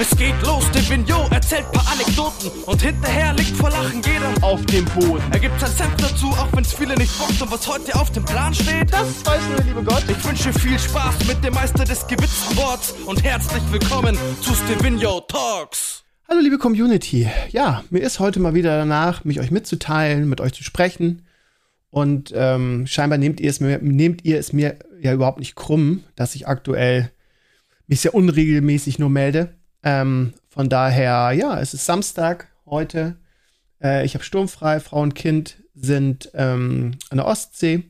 Es geht los, der Vignot erzählt paar Anekdoten und hinterher liegt vor Lachen jeder auf dem Boden. Er gibt sein Senf dazu, auch wenn's viele nicht bockt und was heute auf dem Plan steht, das weiß nur der liebe Gott. Ich wünsche viel Spaß mit dem Meister des gewitzten Worts und herzlich willkommen zu Stevino Talks. Hallo liebe Community. Ja, mir ist heute mal wieder danach, mich euch mitzuteilen, mit euch zu sprechen. Und ähm, scheinbar nehmt ihr, es mir, nehmt ihr es mir ja überhaupt nicht krumm, dass ich aktuell mich sehr unregelmäßig nur melde. Ähm, von daher, ja, es ist Samstag heute. Äh, ich habe sturmfrei, Frau und Kind sind ähm, an der Ostsee.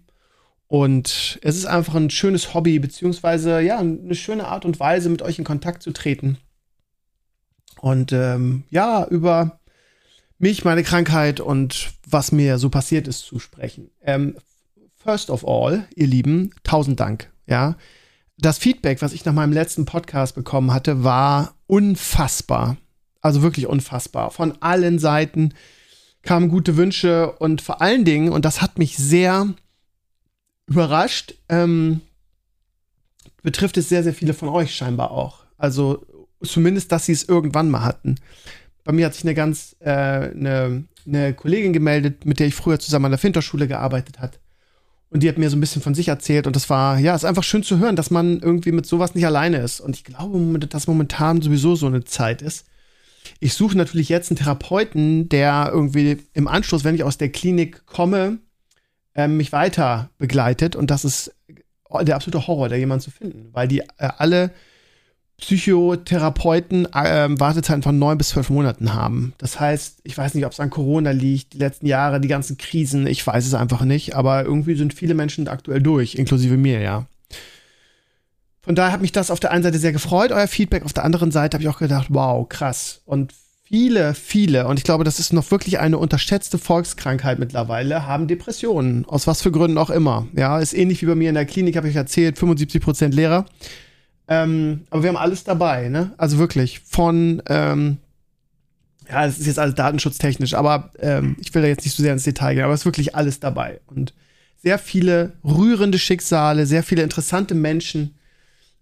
Und es ist einfach ein schönes Hobby, beziehungsweise ja, eine schöne Art und Weise, mit euch in Kontakt zu treten. Und ähm, ja, über mich, meine Krankheit und was mir so passiert ist zu sprechen. Ähm, first of all, ihr Lieben, tausend Dank. Ja, das Feedback, was ich nach meinem letzten Podcast bekommen hatte, war unfassbar. Also wirklich unfassbar. Von allen Seiten kamen gute Wünsche und vor allen Dingen, und das hat mich sehr überrascht, ähm, betrifft es sehr, sehr viele von euch scheinbar auch. Also zumindest, dass sie es irgendwann mal hatten. Bei mir hat sich eine ganz, äh, eine, eine Kollegin gemeldet, mit der ich früher zusammen an der Finterschule gearbeitet hat. Und die hat mir so ein bisschen von sich erzählt und das war, ja, ist einfach schön zu hören, dass man irgendwie mit sowas nicht alleine ist. Und ich glaube, dass momentan sowieso so eine Zeit ist. Ich suche natürlich jetzt einen Therapeuten, der irgendwie im Anschluss, wenn ich aus der Klinik komme, äh, mich weiter begleitet. Und das ist der absolute Horror, da jemanden zu finden, weil die äh, alle Psychotherapeuten äh, Wartezeiten von neun bis zwölf Monaten haben. Das heißt, ich weiß nicht, ob es an Corona liegt, die letzten Jahre, die ganzen Krisen, ich weiß es einfach nicht, aber irgendwie sind viele Menschen aktuell durch, inklusive mir, ja. Von daher hat mich das auf der einen Seite sehr gefreut, euer Feedback. Auf der anderen Seite habe ich auch gedacht, wow, krass. Und viele, viele, und ich glaube, das ist noch wirklich eine unterschätzte Volkskrankheit mittlerweile, haben Depressionen. Aus was für Gründen auch immer. Ja, ist ähnlich wie bei mir in der Klinik, habe ich erzählt, 75 Prozent Lehrer. Ähm, aber wir haben alles dabei, ne? Also wirklich von, ähm, ja, es ist jetzt alles datenschutztechnisch, aber ähm, ich will da jetzt nicht so sehr ins Detail gehen, aber es ist wirklich alles dabei. Und sehr viele rührende Schicksale, sehr viele interessante Menschen.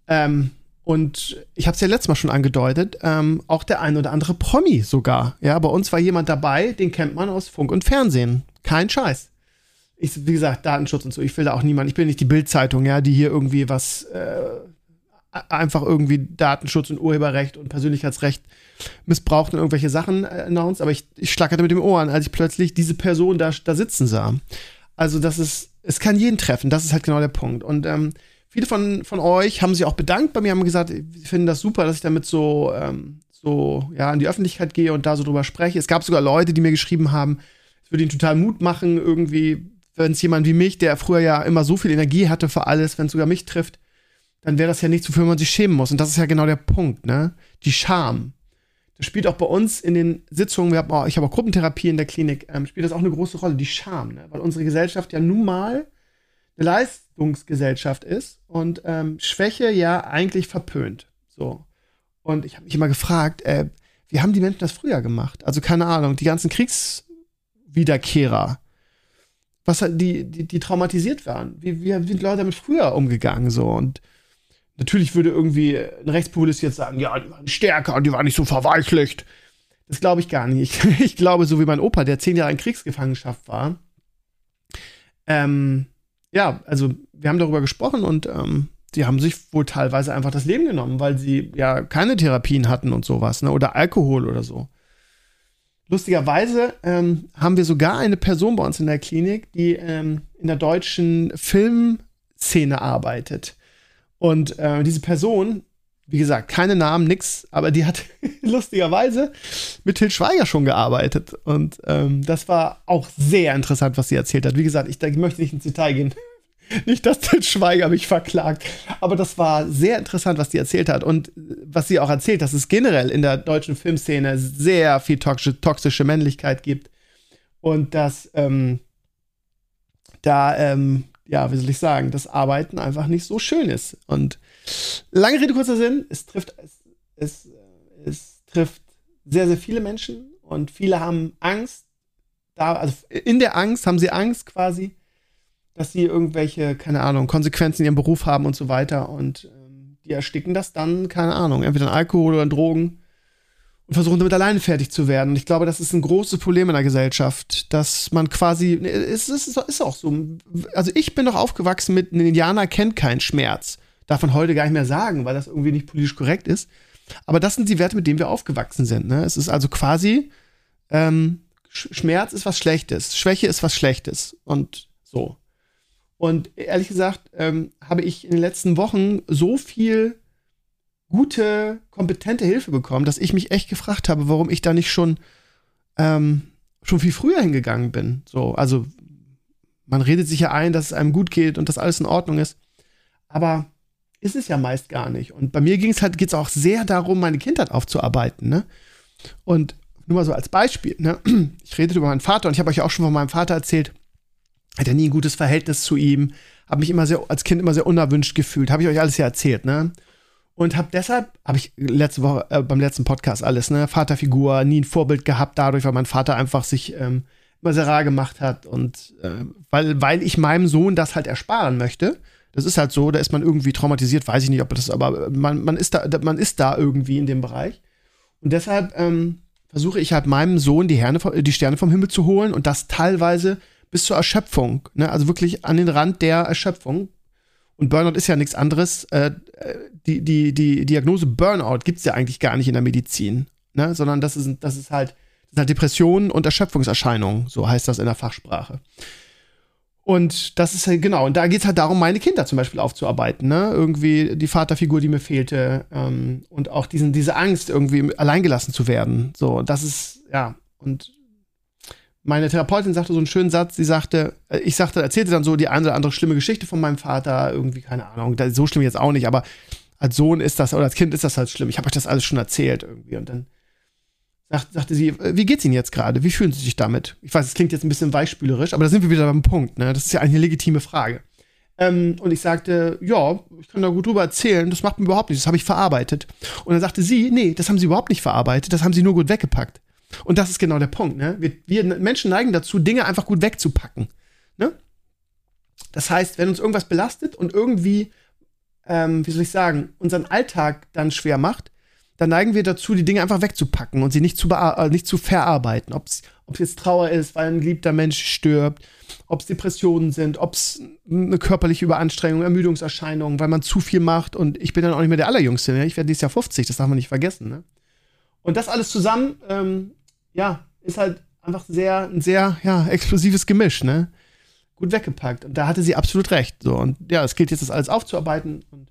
Ähm, und ich habe es ja letztes Mal schon angedeutet, ähm, auch der ein oder andere Promi sogar. Ja, bei uns war jemand dabei, den kennt man aus Funk und Fernsehen. Kein Scheiß. Ich, wie gesagt, Datenschutz und so, ich will da auch niemand, ich bin nicht die Bildzeitung, ja, die hier irgendwie was äh, einfach irgendwie Datenschutz und Urheberrecht und Persönlichkeitsrecht missbraucht und irgendwelche Sachen äh, announced, aber ich, ich schlackerte mit dem Ohr an, als ich plötzlich diese Person da, da sitzen sah. Also das ist, es kann jeden treffen, das ist halt genau der Punkt. Und ähm, viele von, von euch haben sich auch bedankt bei mir, haben gesagt, sie finden das super, dass ich damit so, ähm, so ja, in die Öffentlichkeit gehe und da so drüber spreche. Es gab sogar Leute, die mir geschrieben haben, es würde ihnen total Mut machen, irgendwie, wenn es jemand wie mich, der früher ja immer so viel Energie hatte für alles, wenn es sogar mich trifft, dann wäre das ja nichts, wofür man sich schämen muss. Und das ist ja genau der Punkt, ne? Die Scham. Das spielt auch bei uns in den Sitzungen, wir haben auch, ich habe auch Gruppentherapie in der Klinik, ähm, spielt das auch eine große Rolle, die Scham, ne? Weil unsere Gesellschaft ja nun mal eine Leistungsgesellschaft ist und ähm, Schwäche ja eigentlich verpönt. So. Und ich habe mich immer gefragt, äh, wie haben die Menschen das früher gemacht? Also keine Ahnung, die ganzen Kriegswiederkehrer, was die, die, die traumatisiert waren. Wie, wie, sind Leute damit früher umgegangen so und Natürlich würde irgendwie ein Rechtspopulist jetzt sagen, ja, die waren stärker und die waren nicht so verweichlicht. Das glaube ich gar nicht. Ich glaube, so wie mein Opa, der zehn Jahre in Kriegsgefangenschaft war. Ähm, ja, also wir haben darüber gesprochen und ähm, die haben sich wohl teilweise einfach das Leben genommen, weil sie ja keine Therapien hatten und sowas, ne? Oder Alkohol oder so. Lustigerweise ähm, haben wir sogar eine Person bei uns in der Klinik, die ähm, in der deutschen Filmszene arbeitet. Und äh, diese Person, wie gesagt, keine Namen, nix, aber die hat lustigerweise mit Til Schweiger schon gearbeitet. Und ähm, das war auch sehr interessant, was sie erzählt hat. Wie gesagt, ich, ich möchte nicht ins Detail gehen. Nicht, dass Til Schweiger mich verklagt. Aber das war sehr interessant, was sie erzählt hat. Und was sie auch erzählt, dass es generell in der deutschen Filmszene sehr viel toxische, toxische Männlichkeit gibt. Und dass ähm, da ähm, ja, wie soll ich sagen, das Arbeiten einfach nicht so schön ist. Und lange Rede, kurzer Sinn, es trifft, es, es, es trifft sehr, sehr viele Menschen und viele haben Angst. Da, also in der Angst haben sie Angst quasi, dass sie irgendwelche, keine Ahnung, Konsequenzen in ihrem Beruf haben und so weiter. Und ähm, die ersticken das dann, keine Ahnung, entweder in Alkohol oder in Drogen. Und versuchen damit alleine fertig zu werden. Und ich glaube, das ist ein großes Problem in der Gesellschaft, dass man quasi, es ist, ist auch so, also ich bin doch aufgewachsen mit, ein Indianer kennt keinen Schmerz. Darf man heute gar nicht mehr sagen, weil das irgendwie nicht politisch korrekt ist. Aber das sind die Werte, mit denen wir aufgewachsen sind. Ne? Es ist also quasi, ähm, Schmerz ist was Schlechtes, Schwäche ist was Schlechtes und so. Und ehrlich gesagt, ähm, habe ich in den letzten Wochen so viel gute, kompetente Hilfe bekommen, dass ich mich echt gefragt habe, warum ich da nicht schon, ähm, schon viel früher hingegangen bin. So, also man redet sich ja ein, dass es einem gut geht und dass alles in Ordnung ist. Aber ist es ja meist gar nicht. Und bei mir ging es halt, geht es auch sehr darum, meine Kindheit aufzuarbeiten. Ne? Und nur mal so als Beispiel, ne? ich redete über meinen Vater und ich habe euch auch schon von meinem Vater erzählt, hatte nie ein gutes Verhältnis zu ihm, habe mich immer sehr, als Kind immer sehr unerwünscht gefühlt, habe ich euch alles ja erzählt, ne? Und habe deshalb, habe ich letzte Woche äh, beim letzten Podcast alles, ne, Vaterfigur, nie ein Vorbild gehabt, dadurch, weil mein Vater einfach sich ähm, immer sehr rar gemacht hat und äh, weil, weil ich meinem Sohn das halt ersparen möchte. Das ist halt so, da ist man irgendwie traumatisiert, weiß ich nicht, ob das, aber man, man, ist, da, man ist da irgendwie in dem Bereich. Und deshalb ähm, versuche ich halt meinem Sohn die, Herne, die Sterne vom Himmel zu holen und das teilweise bis zur Erschöpfung, ne? also wirklich an den Rand der Erschöpfung. Und Burnout ist ja nichts anderes. Äh, die, die, die Diagnose Burnout gibt es ja eigentlich gar nicht in der Medizin, ne? sondern das ist, das ist halt, das sind halt Depressionen und Erschöpfungserscheinungen, so heißt das in der Fachsprache. Und das ist halt, genau, und da geht es halt darum, meine Kinder zum Beispiel aufzuarbeiten, ne? Irgendwie die Vaterfigur, die mir fehlte, ähm, und auch diesen, diese Angst, irgendwie alleingelassen zu werden. So, das ist, ja, und meine Therapeutin sagte so einen schönen Satz, sie sagte, äh, ich sagte, erzählte dann so die eine oder andere schlimme Geschichte von meinem Vater, irgendwie, keine Ahnung, so schlimm jetzt auch nicht, aber als Sohn ist das, oder als Kind ist das halt schlimm. Ich habe euch das alles schon erzählt irgendwie. Und dann sagt, sagte sie, äh, wie geht's Ihnen jetzt gerade? Wie fühlen Sie sich damit? Ich weiß, es klingt jetzt ein bisschen weichspülerisch, aber da sind wir wieder beim Punkt, ne? Das ist ja eine legitime Frage. Ähm, und ich sagte, ja, ich kann da gut drüber erzählen, das macht mir überhaupt nichts, das habe ich verarbeitet. Und dann sagte sie, nee, das haben sie überhaupt nicht verarbeitet, das haben sie nur gut weggepackt. Und das ist genau der Punkt. Ne? Wir, wir Menschen neigen dazu, Dinge einfach gut wegzupacken. Ne? Das heißt, wenn uns irgendwas belastet und irgendwie, ähm, wie soll ich sagen, unseren Alltag dann schwer macht, dann neigen wir dazu, die Dinge einfach wegzupacken und sie nicht zu, äh, nicht zu verarbeiten. Ob es jetzt Trauer ist, weil ein geliebter Mensch stirbt, ob es Depressionen sind, ob es eine körperliche Überanstrengung, Ermüdungserscheinungen, weil man zu viel macht. Und ich bin dann auch nicht mehr der Allerjüngste. Ne? Ich werde dieses Jahr 50, das darf man nicht vergessen. Ne? Und das alles zusammen ähm, ja, ist halt einfach sehr, ein sehr, ja, explosives Gemisch, ne? Gut weggepackt. Und da hatte sie absolut recht. So, und ja, es gilt jetzt, das alles aufzuarbeiten. Und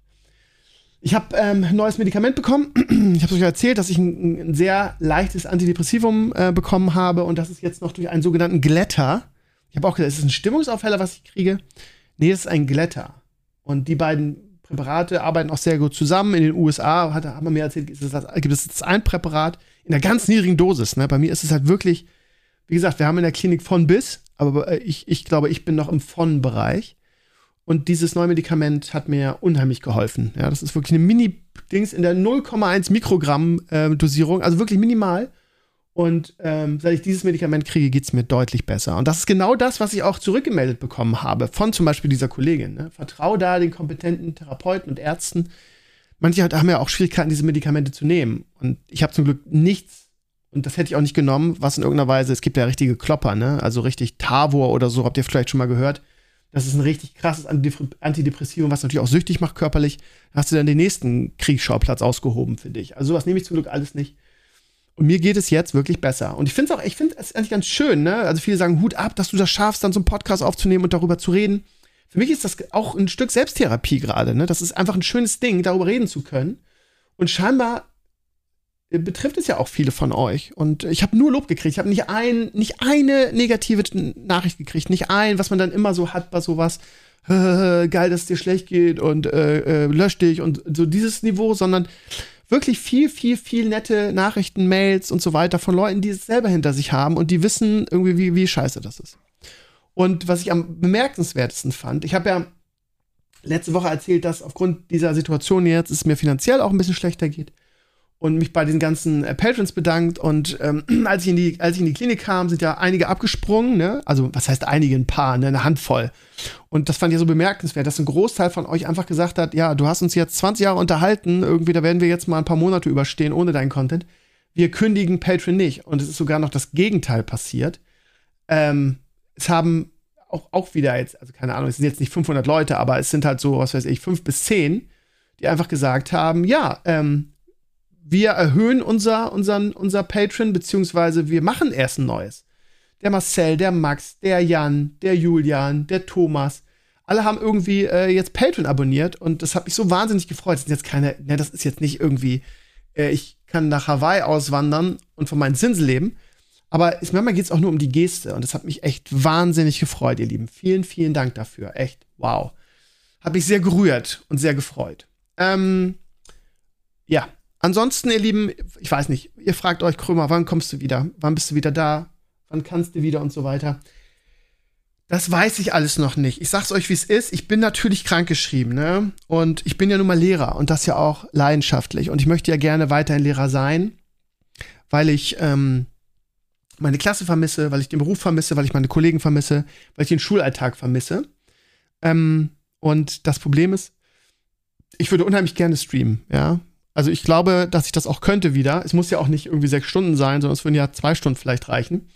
ich habe ähm, ein neues Medikament bekommen. ich habe euch erzählt, dass ich ein, ein sehr leichtes Antidepressivum äh, bekommen habe und das ist jetzt noch durch einen sogenannten Glätter. Ich habe auch gesagt, ist es ein Stimmungsaufheller, was ich kriege? Nee, es ist ein Glätter. Und die beiden Präparate arbeiten auch sehr gut zusammen. In den USA hat, hat man mir erzählt, gibt es jetzt ein Präparat, in einer ganz niedrigen Dosis. Ne? Bei mir ist es halt wirklich, wie gesagt, wir haben in der Klinik von bis, aber äh, ich, ich glaube, ich bin noch im von-Bereich. Und dieses neue Medikament hat mir unheimlich geholfen. Ja, das ist wirklich eine Mini-Dings in der 0,1 Mikrogramm äh, Dosierung, also wirklich minimal. Und ähm, seit ich dieses Medikament kriege, geht es mir deutlich besser. Und das ist genau das, was ich auch zurückgemeldet bekommen habe von zum Beispiel dieser Kollegin. Ne? Vertrau da den kompetenten Therapeuten und Ärzten, manche haben ja auch Schwierigkeiten, diese Medikamente zu nehmen. Und ich habe zum Glück nichts, und das hätte ich auch nicht genommen, was in irgendeiner Weise, es gibt ja richtige Klopper, ne? Also richtig Tavor oder so, habt ihr vielleicht schon mal gehört. Das ist ein richtig krasses Antidepressivum, was natürlich auch süchtig macht körperlich. Hast du dann den nächsten Kriegsschauplatz ausgehoben für dich. Also sowas nehme ich zum Glück alles nicht. Und mir geht es jetzt wirklich besser. Und ich finde es auch, ich finde es eigentlich ganz schön, ne? Also viele sagen, Hut ab, dass du das schaffst, dann so einen Podcast aufzunehmen und darüber zu reden für mich ist das auch ein Stück Selbsttherapie gerade. Ne? Das ist einfach ein schönes Ding, darüber reden zu können. Und scheinbar betrifft es ja auch viele von euch. Und ich habe nur Lob gekriegt. Ich habe nicht, ein, nicht eine negative Nachricht gekriegt. Nicht ein, was man dann immer so hat bei sowas. Geil, dass es dir schlecht geht und äh, äh, lösch dich und so dieses Niveau, sondern wirklich viel, viel, viel nette Nachrichten, Mails und so weiter von Leuten, die es selber hinter sich haben und die wissen irgendwie, wie, wie scheiße das ist. Und was ich am bemerkenswertesten fand, ich habe ja letzte Woche erzählt, dass aufgrund dieser Situation jetzt es mir finanziell auch ein bisschen schlechter geht und mich bei den ganzen äh, Patrons bedankt. Und ähm, als, ich in die, als ich in die Klinik kam, sind ja einige abgesprungen, ne? Also, was heißt einige? Ein paar, ne? Eine Handvoll. Und das fand ich so bemerkenswert, dass ein Großteil von euch einfach gesagt hat: Ja, du hast uns jetzt 20 Jahre unterhalten, irgendwie, da werden wir jetzt mal ein paar Monate überstehen ohne deinen Content. wir kündigen Patreon nicht. Und es ist sogar noch das Gegenteil passiert. Ähm, es haben auch, auch wieder jetzt, also keine Ahnung, es sind jetzt nicht 500 Leute, aber es sind halt so, was weiß ich, fünf bis zehn, die einfach gesagt haben, ja, ähm, wir erhöhen unser, unseren, unser Patreon, beziehungsweise wir machen erst ein neues. Der Marcel, der Max, der Jan, der Julian, der Thomas, alle haben irgendwie äh, jetzt Patreon abonniert und das hat mich so wahnsinnig gefreut. Das sind jetzt keine, ne, das ist jetzt nicht irgendwie, äh, ich kann nach Hawaii auswandern und von meinen Zinsen leben. Aber es, manchmal geht es auch nur um die Geste und das hat mich echt wahnsinnig gefreut, ihr Lieben. Vielen, vielen Dank dafür. Echt, wow. Hat mich sehr gerührt und sehr gefreut. Ähm, ja, ansonsten, ihr Lieben, ich weiß nicht, ihr fragt euch, Krömer, wann kommst du wieder? Wann bist du wieder da? Wann kannst du wieder und so weiter? Das weiß ich alles noch nicht. Ich sag's euch, wie es ist. Ich bin natürlich krankgeschrieben, ne? Und ich bin ja nun mal Lehrer und das ja auch leidenschaftlich. Und ich möchte ja gerne weiterhin Lehrer sein, weil ich ähm, meine Klasse vermisse, weil ich den Beruf vermisse, weil ich meine Kollegen vermisse, weil ich den Schulalltag vermisse. Ähm, und das Problem ist, ich würde unheimlich gerne streamen, ja. Also ich glaube, dass ich das auch könnte wieder. Es muss ja auch nicht irgendwie sechs Stunden sein, sondern es würden ja zwei Stunden vielleicht reichen.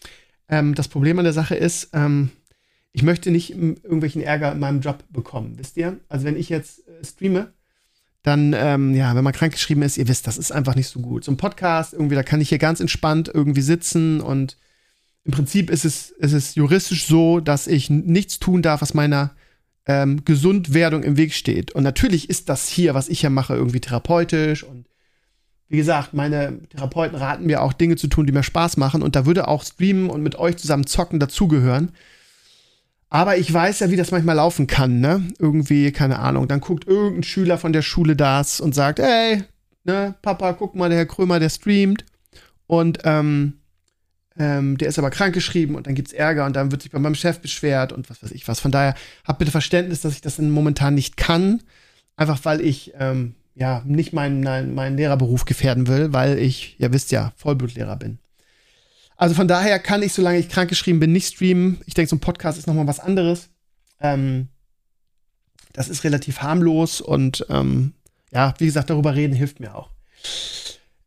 Ähm, das Problem an der Sache ist, ähm, ich möchte nicht irgendwelchen Ärger in meinem Job bekommen, wisst ihr? Also wenn ich jetzt äh, streame, dann, ähm, ja, wenn man krankgeschrieben ist, ihr wisst, das ist einfach nicht so gut. So ein Podcast, irgendwie, da kann ich hier ganz entspannt irgendwie sitzen und im Prinzip ist es, ist es juristisch so, dass ich nichts tun darf, was meiner ähm, Gesundwerdung im Weg steht. Und natürlich ist das hier, was ich hier mache, irgendwie therapeutisch und wie gesagt, meine Therapeuten raten mir auch Dinge zu tun, die mir Spaß machen und da würde auch Streamen und mit euch zusammen zocken dazugehören. Aber ich weiß ja, wie das manchmal laufen kann, ne? Irgendwie, keine Ahnung. Dann guckt irgendein Schüler von der Schule das und sagt, ey, ne, Papa, guck mal, der Herr Krömer, der streamt. Und ähm, ähm, der ist aber krankgeschrieben und dann gibt's Ärger und dann wird sich bei meinem Chef beschwert und was weiß ich was. Von daher habt bitte Verständnis, dass ich das momentan nicht kann. Einfach weil ich ähm, ja nicht meinen, meinen Lehrerberuf gefährden will, weil ich, ja wisst ja, Vollblutlehrer bin. Also von daher kann ich, solange ich krankgeschrieben bin, nicht streamen. Ich denke, so ein Podcast ist nochmal was anderes. Ähm, das ist relativ harmlos und ähm, ja, wie gesagt, darüber reden hilft mir auch.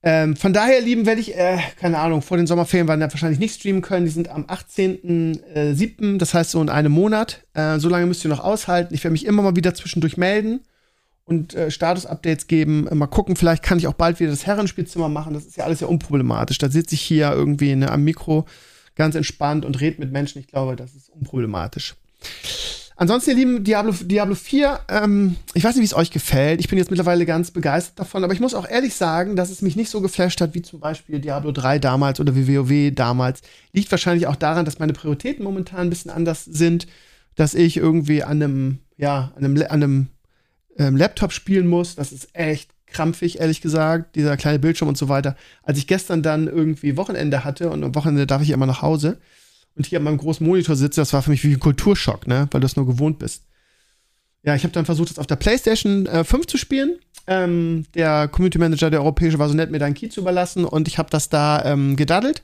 Ähm, von daher, Lieben, werde ich, äh, keine Ahnung, vor den Sommerferien werden wir wahrscheinlich nicht streamen können. Die sind am 18.07., äh, das heißt so in einem Monat. Äh, so lange müsst ihr noch aushalten. Ich werde mich immer mal wieder zwischendurch melden und äh, Status-Updates geben. Mal gucken, vielleicht kann ich auch bald wieder das Herrenspielzimmer machen. Das ist ja alles ja unproblematisch. Da sitze ich hier irgendwie ne, am Mikro ganz entspannt und rede mit Menschen. Ich glaube, das ist unproblematisch. Ansonsten, ihr Lieben, Diablo, Diablo 4, ähm, ich weiß nicht, wie es euch gefällt. Ich bin jetzt mittlerweile ganz begeistert davon, aber ich muss auch ehrlich sagen, dass es mich nicht so geflasht hat, wie zum Beispiel Diablo 3 damals oder wie WoW damals. Liegt wahrscheinlich auch daran, dass meine Prioritäten momentan ein bisschen anders sind, dass ich irgendwie an einem, ja, an einem, an einem ähm, Laptop spielen muss. Das ist echt krampfig, ehrlich gesagt, dieser kleine Bildschirm und so weiter. Als ich gestern dann irgendwie Wochenende hatte und am Wochenende darf ich immer nach Hause und hier an meinem großen Monitor sitze, das war für mich wie ein Kulturschock, ne, weil du es nur gewohnt bist. Ja, ich habe dann versucht, es auf der PlayStation äh, 5 zu spielen. Ähm, der Community Manager, der Europäische, war so nett, mir da einen Key zu überlassen und ich habe das da ähm, gedaddelt.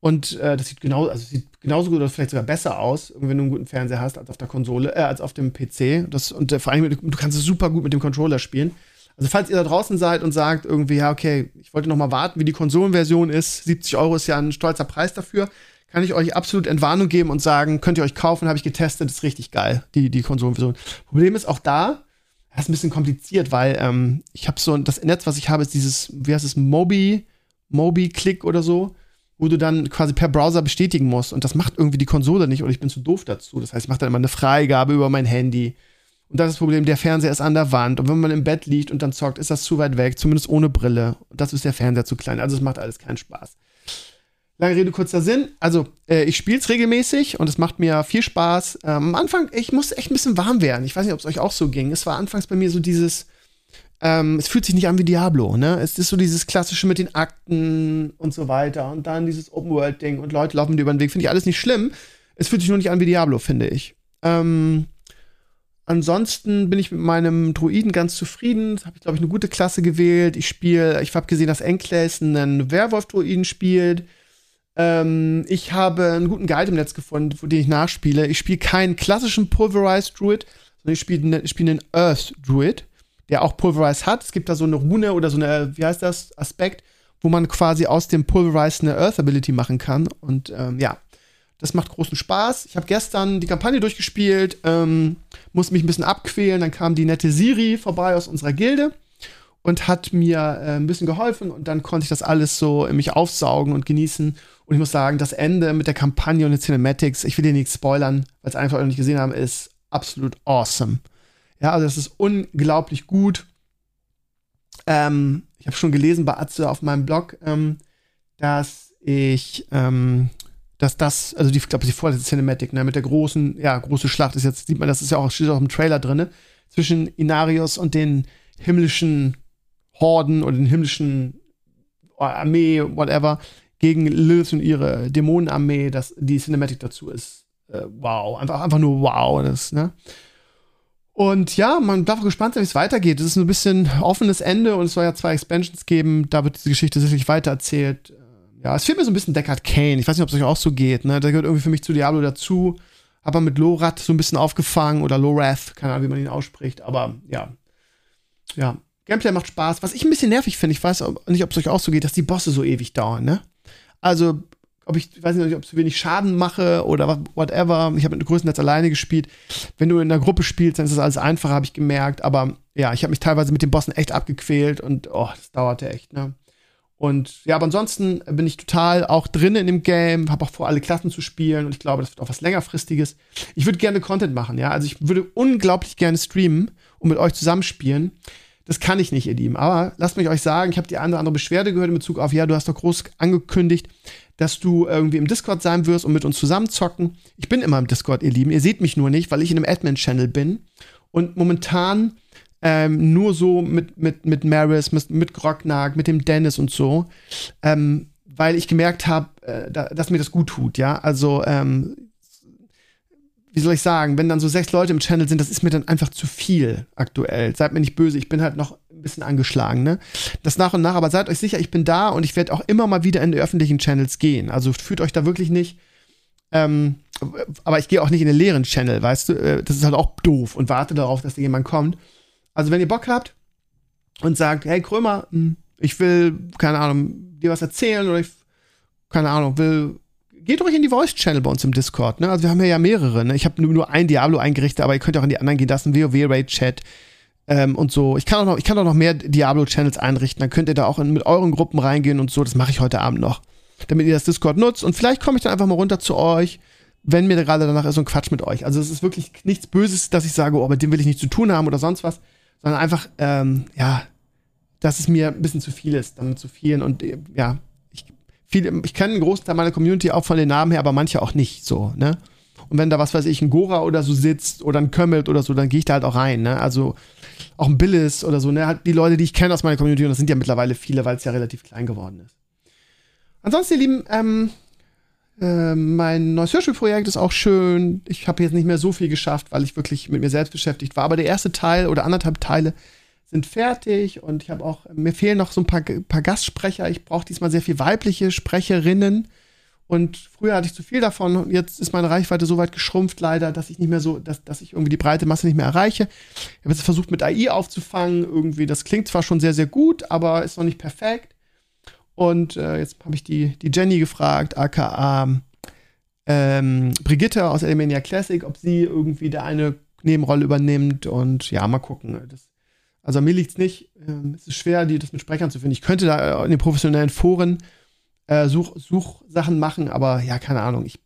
Und äh, das sieht genau, also sieht genauso gut oder vielleicht sogar besser aus, wenn du einen guten Fernseher hast, als auf der Konsole, äh, als auf dem PC. Das, und äh, vor allem, du kannst es super gut mit dem Controller spielen. Also, falls ihr da draußen seid und sagt irgendwie, ja, okay, ich wollte noch mal warten, wie die Konsolenversion ist, 70 Euro ist ja ein stolzer Preis dafür, kann ich euch absolut Entwarnung geben und sagen, könnt ihr euch kaufen, habe ich getestet, ist richtig geil, die, die Konsolenversion. Problem ist auch da, das ist ein bisschen kompliziert, weil ähm, ich habe so, das Netz, was ich habe, ist dieses, wie heißt es, Mobi, Mobi-Click oder so wo du dann quasi per Browser bestätigen musst. Und das macht irgendwie die Konsole nicht oder ich bin zu doof dazu. Das heißt, ich mache dann immer eine Freigabe über mein Handy. Und das ist das Problem, der Fernseher ist an der Wand. Und wenn man im Bett liegt und dann zockt, ist das zu weit weg, zumindest ohne Brille. Und das ist der Fernseher zu klein. Also es macht alles keinen Spaß. Lange Rede, kurzer Sinn. Also, äh, ich spiele es regelmäßig und es macht mir viel Spaß. Ähm, am Anfang, ich musste echt ein bisschen warm werden. Ich weiß nicht, ob es euch auch so ging. Es war anfangs bei mir so dieses, ähm, es fühlt sich nicht an wie Diablo, ne? Es ist so dieses klassische mit den Akten und so weiter und dann dieses Open-World-Ding und Leute laufen dir über den Weg. Finde ich alles nicht schlimm. Es fühlt sich nur nicht an wie Diablo, finde ich. Ähm, ansonsten bin ich mit meinem Druiden ganz zufrieden. Habe ich, glaube ich, eine gute Klasse gewählt. Ich spiele, ich habe gesehen, dass Enkles einen Werwolf-Druiden spielt. Ähm, ich habe einen guten Guide im Netz gefunden, den ich nachspiele. Ich spiele keinen klassischen Pulverized Druid, sondern ich spiele ne, spiel einen Earth Druid der auch Pulverize hat. Es gibt da so eine Rune oder so eine, wie heißt das, Aspekt, wo man quasi aus dem Pulverize eine Earth Ability machen kann. Und ähm, ja, das macht großen Spaß. Ich habe gestern die Kampagne durchgespielt, ähm, musste mich ein bisschen abquälen. Dann kam die nette Siri vorbei aus unserer Gilde und hat mir äh, ein bisschen geholfen. Und dann konnte ich das alles so in mich aufsaugen und genießen. Und ich muss sagen, das Ende mit der Kampagne und den Cinematics, ich will dir nichts spoilern, weil es einfach noch nicht gesehen haben, ist absolut awesome. Ja, also es ist unglaublich gut. Ähm, ich habe schon gelesen bei Atze auf meinem Blog, ähm, dass ich, ähm, dass das, also die, ich glaube, die vorletzte Cinematic, ne, mit der großen, ja, große Schlacht ist jetzt, sieht man, das ist ja auch, steht auch im Trailer drin, zwischen Inarius und den himmlischen Horden oder den himmlischen Armee, whatever, gegen Lilith und ihre Dämonenarmee, dass die Cinematic dazu ist. Äh, wow, einfach, einfach nur wow, das, ne? Und ja, man darf gespannt sein, wie es weitergeht. Es ist ein bisschen offenes Ende und es soll ja zwei Expansions geben. Da wird diese Geschichte sicherlich weitererzählt. Äh, ja, es fehlt mir so ein bisschen Deckard Kane. Ich weiß nicht, ob es euch auch so geht. Ne? Der gehört irgendwie für mich zu Diablo dazu. Aber mit Lorath so ein bisschen aufgefangen oder Lorath, keine Ahnung, wie man ihn ausspricht. Aber ja, ja, Gameplay macht Spaß. Was ich ein bisschen nervig finde, ich weiß nicht, ob es euch auch so geht, dass die Bosse so ewig dauern, ne? Also ob ich, ich weiß nicht, ob ich zu wenig Schaden mache oder whatever. Ich habe mit größtenteils alleine gespielt. Wenn du in der Gruppe spielst, dann ist das alles einfacher, habe ich gemerkt. Aber ja, ich habe mich teilweise mit den Bossen echt abgequält und oh, das dauerte echt, ne? Und ja, aber ansonsten bin ich total auch drin in dem Game, habe auch vor, alle Klassen zu spielen und ich glaube, das wird auch was längerfristiges. Ich würde gerne Content machen, ja. Also ich würde unglaublich gerne streamen und mit euch zusammenspielen. Das kann ich nicht, ihr Lieben. Aber lasst mich euch sagen, ich habe die eine oder andere Beschwerde gehört in Bezug auf, ja, du hast doch groß angekündigt, dass du irgendwie im Discord sein wirst und mit uns zusammen zocken. Ich bin immer im Discord, ihr Lieben. Ihr seht mich nur nicht, weil ich in einem Admin-Channel bin. Und momentan ähm, nur so mit, mit, mit Maris, mit, mit Grognag, mit dem Dennis und so. Ähm, weil ich gemerkt habe, äh, da, dass mir das gut tut, ja. Also, ähm, wie soll ich sagen, wenn dann so sechs Leute im Channel sind, das ist mir dann einfach zu viel aktuell. Seid mir nicht böse, ich bin halt noch ein bisschen angeschlagen, ne? Das nach und nach, aber seid euch sicher, ich bin da und ich werde auch immer mal wieder in die öffentlichen Channels gehen. Also fühlt euch da wirklich nicht. Ähm, aber ich gehe auch nicht in den leeren Channel, weißt du? Äh, das ist halt auch doof und warte darauf, dass da jemand kommt. Also, wenn ihr Bock habt und sagt, hey Krömer, hm, ich will, keine Ahnung, dir was erzählen oder ich, keine Ahnung, will geht ruhig in die Voice-Channel bei uns im Discord. Ne? Also wir haben ja mehrere. Ne? Ich habe nur, nur ein Diablo eingerichtet, aber ihr könnt auch in die anderen gehen. Das ist ein WoW-Raid-Chat ähm, und so. Ich kann, auch noch, ich kann auch noch mehr Diablo-Channels einrichten. Dann könnt ihr da auch in, mit euren Gruppen reingehen und so. Das mache ich heute Abend noch. Damit ihr das Discord nutzt. Und vielleicht komme ich dann einfach mal runter zu euch, wenn mir gerade danach ist und Quatsch mit euch. Also es ist wirklich nichts Böses, dass ich sage, oh, mit dem will ich nichts zu tun haben oder sonst was. Sondern einfach, ähm, ja, dass es mir ein bisschen zu viel ist, dann zu vielen und ja, ich, viele, ich kenne einen großen Teil meiner Community auch von den Namen her, aber manche auch nicht so, ne? Und wenn da was weiß ich, ein Gora oder so sitzt oder ein Kömmelt oder so, dann gehe ich da halt auch rein, ne? Also auch ein Billis oder so, ne? Halt die Leute, die ich kenne aus meiner Community, und das sind ja mittlerweile viele, weil es ja relativ klein geworden ist. Ansonsten, ihr Lieben, ähm, äh, mein neues Hörspielprojekt ist auch schön. Ich habe jetzt nicht mehr so viel geschafft, weil ich wirklich mit mir selbst beschäftigt war. Aber der erste Teil oder anderthalb Teile sind fertig und ich habe auch, mir fehlen noch so ein paar, paar Gastsprecher. Ich brauche diesmal sehr viel weibliche Sprecherinnen. Und früher hatte ich zu viel davon und jetzt ist meine Reichweite so weit geschrumpft, leider, dass ich nicht mehr so, dass, dass ich irgendwie die breite Masse nicht mehr erreiche. Ich habe jetzt versucht, mit AI aufzufangen. Irgendwie, das klingt zwar schon sehr, sehr gut, aber ist noch nicht perfekt. Und äh, jetzt habe ich die, die Jenny gefragt, aka ähm, Brigitte aus Elemania Classic, ob sie irgendwie da eine Nebenrolle übernimmt. Und ja, mal gucken. Das, also mir liegt es nicht. Ähm, es ist schwer, die, das mit Sprechern zu finden. Ich könnte da in den professionellen Foren äh, Such, Suchsachen machen, aber ja, keine Ahnung. Ich,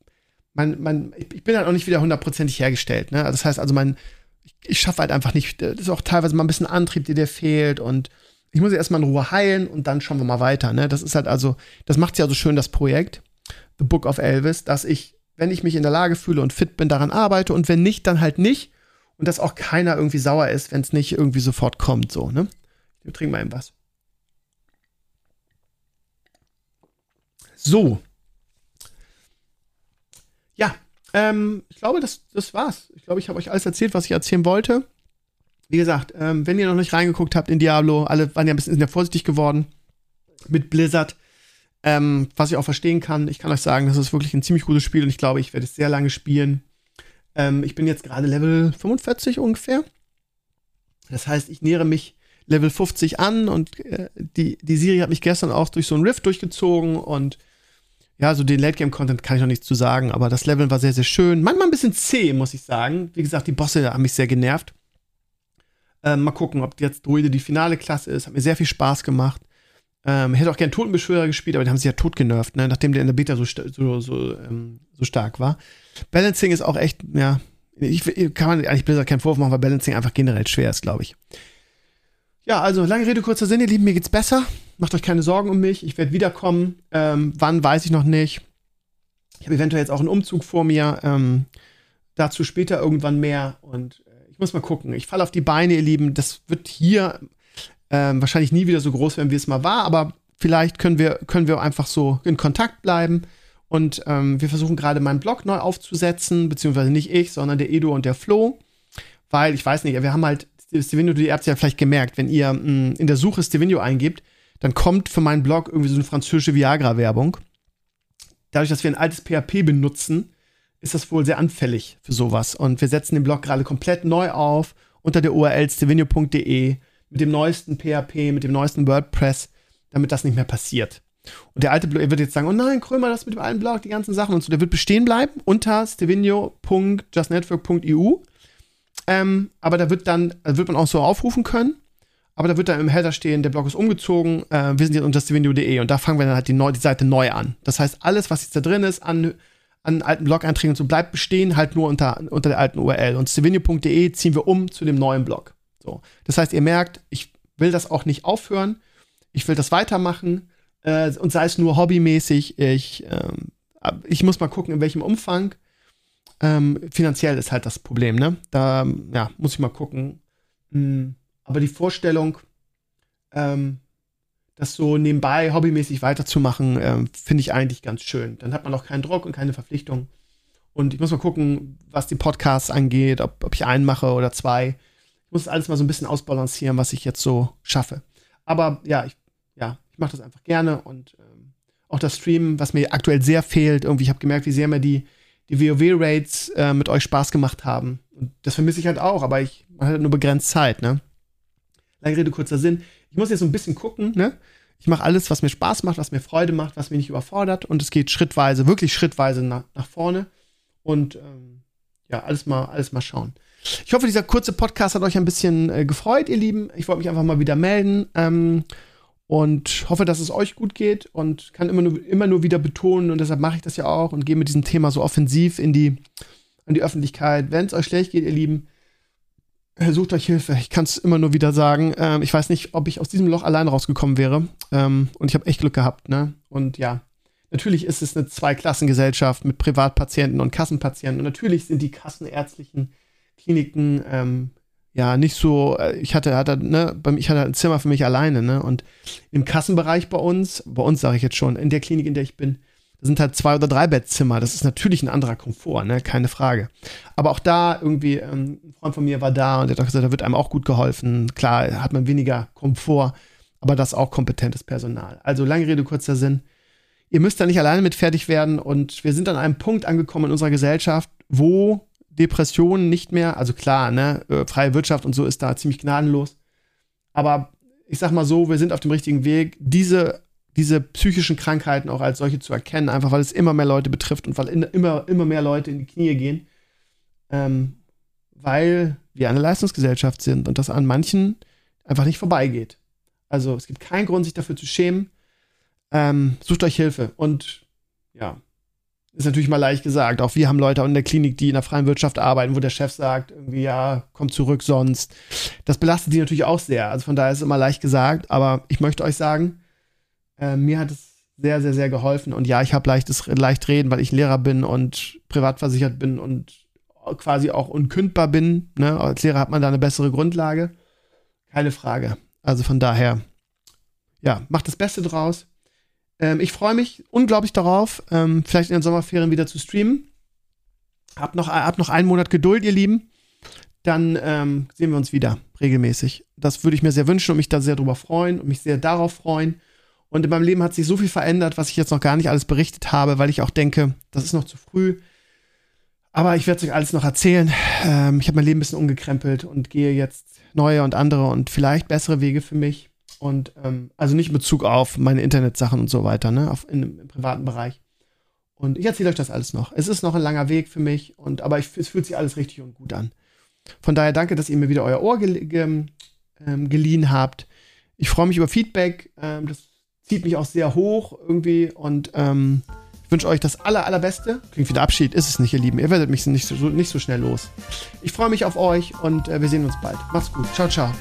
mein, mein, ich bin halt auch nicht wieder hundertprozentig hergestellt. Ne? Das heißt also, mein, ich, ich schaffe halt einfach nicht. Das ist auch teilweise mal ein bisschen Antrieb, der dir fehlt und ich muss erstmal in Ruhe heilen und dann schauen wir mal weiter. Ne? Das ist halt also, das macht ja so schön, das Projekt, The Book of Elvis, dass ich, wenn ich mich in der Lage fühle und fit bin, daran arbeite und wenn nicht, dann halt nicht. Und dass auch keiner irgendwie sauer ist, wenn es nicht irgendwie sofort kommt, so, ne? Wir trinken mal eben was. So. Ja, ähm, ich glaube, das, das war's. Ich glaube, ich habe euch alles erzählt, was ich erzählen wollte. Wie gesagt, ähm, wenn ihr noch nicht reingeguckt habt in Diablo, alle waren ja ein bisschen sehr vorsichtig geworden mit Blizzard. Ähm, was ich auch verstehen kann. Ich kann euch sagen, das ist wirklich ein ziemlich gutes Spiel und ich glaube, ich werde es sehr lange spielen. Ähm, ich bin jetzt gerade Level 45 ungefähr. Das heißt, ich nähere mich Level 50 an und äh, die, die Siri hat mich gestern auch durch so ein Rift durchgezogen und ja, so den Late-Game-Content kann ich noch nicht zu sagen, aber das Leveln war sehr, sehr schön. Manchmal ein bisschen zäh, muss ich sagen. Wie gesagt, die Bosse haben mich sehr genervt. Ähm, mal gucken, ob jetzt Druide die finale Klasse ist. Hat mir sehr viel Spaß gemacht. Ähm, hätte auch gern Totenbeschwörer gespielt, aber den haben sie ja tot genervt, ne? nachdem der in der Beta so, so, so, ähm, so stark war. Balancing ist auch echt, ja, ich, kann man eigentlich Blizzard keinen Vorwurf machen, weil Balancing einfach generell schwer ist, glaube ich. Ja, also lange Rede, kurzer Sinn, ihr Lieben, mir geht's besser. Macht euch keine Sorgen um mich. Ich werde wiederkommen. Ähm, wann, weiß ich noch nicht. Ich habe eventuell jetzt auch einen Umzug vor mir. Ähm, dazu später irgendwann mehr. Und äh, ich muss mal gucken. Ich falle auf die Beine, ihr Lieben. Das wird hier ähm, wahrscheinlich nie wieder so groß werden, wie es mal war. Aber vielleicht können wir, können wir einfach so in Kontakt bleiben. Und ähm, wir versuchen gerade meinen Blog neu aufzusetzen. Beziehungsweise nicht ich, sondern der Edo und der Flo. Weil ich weiß nicht, wir haben halt Stevenio, ihr habt es ja vielleicht gemerkt, wenn ihr mh, in der Suche Stevenio eingibt, dann kommt für meinen Blog irgendwie so eine französische Viagra-Werbung. Dadurch, dass wir ein altes PHP benutzen, ist das wohl sehr anfällig für sowas. Und wir setzen den Blog gerade komplett neu auf unter der URL stevenio.de mit dem neuesten PHP, mit dem neuesten WordPress, damit das nicht mehr passiert. Und der alte Blog, er wird jetzt sagen, oh nein, Krömer, das mit dem alten Blog, die ganzen Sachen und so, der wird bestehen bleiben unter stevenio.justnetwork.eu. Ähm, aber da wird dann, wird man auch so aufrufen können. Aber da wird dann im Header stehen, der Blog ist umgezogen, äh, wir sind jetzt unter stevenio.de und da fangen wir dann halt die, neu, die Seite neu an. Das heißt, alles, was jetzt da drin ist an, an alten Blog-Einträgen und so, bleibt bestehen, halt nur unter, unter der alten URL. Und stevenio.de ziehen wir um zu dem neuen Blog. So. Das heißt, ihr merkt, ich will das auch nicht aufhören, ich will das weitermachen äh, und sei es nur hobbymäßig, ich, ähm, ich muss mal gucken, in welchem Umfang. Ähm, finanziell ist halt das Problem, ne? Da ja, muss ich mal gucken. Mhm. Aber die Vorstellung, ähm, das so nebenbei hobbymäßig weiterzumachen, ähm, finde ich eigentlich ganz schön. Dann hat man auch keinen Druck und keine Verpflichtung. Und ich muss mal gucken, was die Podcasts angeht, ob, ob ich einen mache oder zwei. Muss alles mal so ein bisschen ausbalancieren, was ich jetzt so schaffe. Aber ja, ich, ja, ich mache das einfach gerne und ähm, auch das Streamen, was mir aktuell sehr fehlt. Irgendwie, ich habe gemerkt, wie sehr mir die die WoW-Raids äh, mit euch Spaß gemacht haben. Und das vermisse ich halt auch, aber ich habe halt nur begrenzt Zeit, ne? Lange Rede, kurzer Sinn. Ich muss jetzt so ein bisschen gucken, ne? Ich mache alles, was mir Spaß macht, was mir Freude macht, was mich nicht überfordert. Und es geht schrittweise, wirklich schrittweise nach, nach vorne. Und ähm, ja, alles mal, alles mal schauen. Ich hoffe, dieser kurze Podcast hat euch ein bisschen äh, gefreut, ihr Lieben. Ich wollte mich einfach mal wieder melden. Ähm, und hoffe, dass es euch gut geht und kann immer nur, immer nur wieder betonen und deshalb mache ich das ja auch und gehe mit diesem Thema so offensiv in die, in die Öffentlichkeit. Wenn es euch schlecht geht, ihr Lieben, äh, sucht euch Hilfe. Ich kann es immer nur wieder sagen. Ähm, ich weiß nicht, ob ich aus diesem Loch allein rausgekommen wäre. Ähm, und ich habe echt Glück gehabt. Ne? Und ja, natürlich ist es eine Zweiklassengesellschaft mit Privatpatienten und Kassenpatienten. Und natürlich sind die kassenärztlichen Kliniken ähm, ja nicht so, äh, ich hatte, hatte, ne, ich hatte ein Zimmer für mich alleine, ne? Und im Kassenbereich bei uns, bei uns sage ich jetzt schon, in der Klinik, in der ich bin, sind halt zwei oder drei Bettzimmer. Das ist natürlich ein anderer Komfort, ne? Keine Frage. Aber auch da irgendwie, ähm, ein Freund von mir war da und der hat gesagt, da wird einem auch gut geholfen. Klar, hat man weniger Komfort, aber das auch kompetentes Personal. Also lange Rede, kurzer Sinn. Ihr müsst da nicht alleine mit fertig werden und wir sind an einem Punkt angekommen in unserer Gesellschaft, wo Depressionen nicht mehr. Also klar, ne, äh, freie Wirtschaft und so ist da ziemlich gnadenlos. Aber ich sag mal so, wir sind auf dem richtigen Weg, diese, diese psychischen Krankheiten auch als solche zu erkennen, einfach weil es immer mehr Leute betrifft und weil in, immer, immer mehr Leute in die Knie gehen. Ähm, weil wir eine Leistungsgesellschaft sind und das an manchen einfach nicht vorbeigeht. Also es gibt keinen Grund, sich dafür zu schämen. Ähm, sucht euch Hilfe und ja, ist natürlich mal leicht gesagt. Auch wir haben Leute in der Klinik, die in der freien Wirtschaft arbeiten, wo der Chef sagt, irgendwie, ja, komm zurück sonst. Das belastet die natürlich auch sehr. Also von daher ist es immer leicht gesagt. Aber ich möchte euch sagen, äh, mir hat es sehr, sehr, sehr geholfen. Und ja, ich habe leichtes, leicht reden, weil ich Lehrer bin und privat versichert bin und quasi auch unkündbar bin. Ne? Als Lehrer hat man da eine bessere Grundlage. Keine Frage. Also von daher, ja, macht das Beste draus. Ähm, ich freue mich unglaublich darauf, ähm, vielleicht in den Sommerferien wieder zu streamen. Hab noch, hab noch einen Monat Geduld, ihr Lieben. Dann ähm, sehen wir uns wieder regelmäßig. Das würde ich mir sehr wünschen und mich da sehr drüber freuen und mich sehr darauf freuen. Und in meinem Leben hat sich so viel verändert, was ich jetzt noch gar nicht alles berichtet habe, weil ich auch denke, das ist noch zu früh. Aber ich werde es euch alles noch erzählen. Ähm, ich habe mein Leben ein bisschen umgekrempelt und gehe jetzt neue und andere und vielleicht bessere Wege für mich. Und ähm, also nicht in Bezug auf meine Internetsachen und so weiter, ne, auf, in, im privaten Bereich. Und ich erzähle euch das alles noch. Es ist noch ein langer Weg für mich, und, aber ich, es fühlt sich alles richtig und gut an. Von daher danke, dass ihr mir wieder euer Ohr ge ge ähm, geliehen habt. Ich freue mich über Feedback. Ähm, das zieht mich auch sehr hoch irgendwie und ähm, ich wünsche euch das aller, allerbeste. Klingt wie der Abschied, ist es nicht, ihr Lieben. Ihr werdet mich nicht so, nicht so schnell los. Ich freue mich auf euch und äh, wir sehen uns bald. Macht's gut. Ciao, ciao.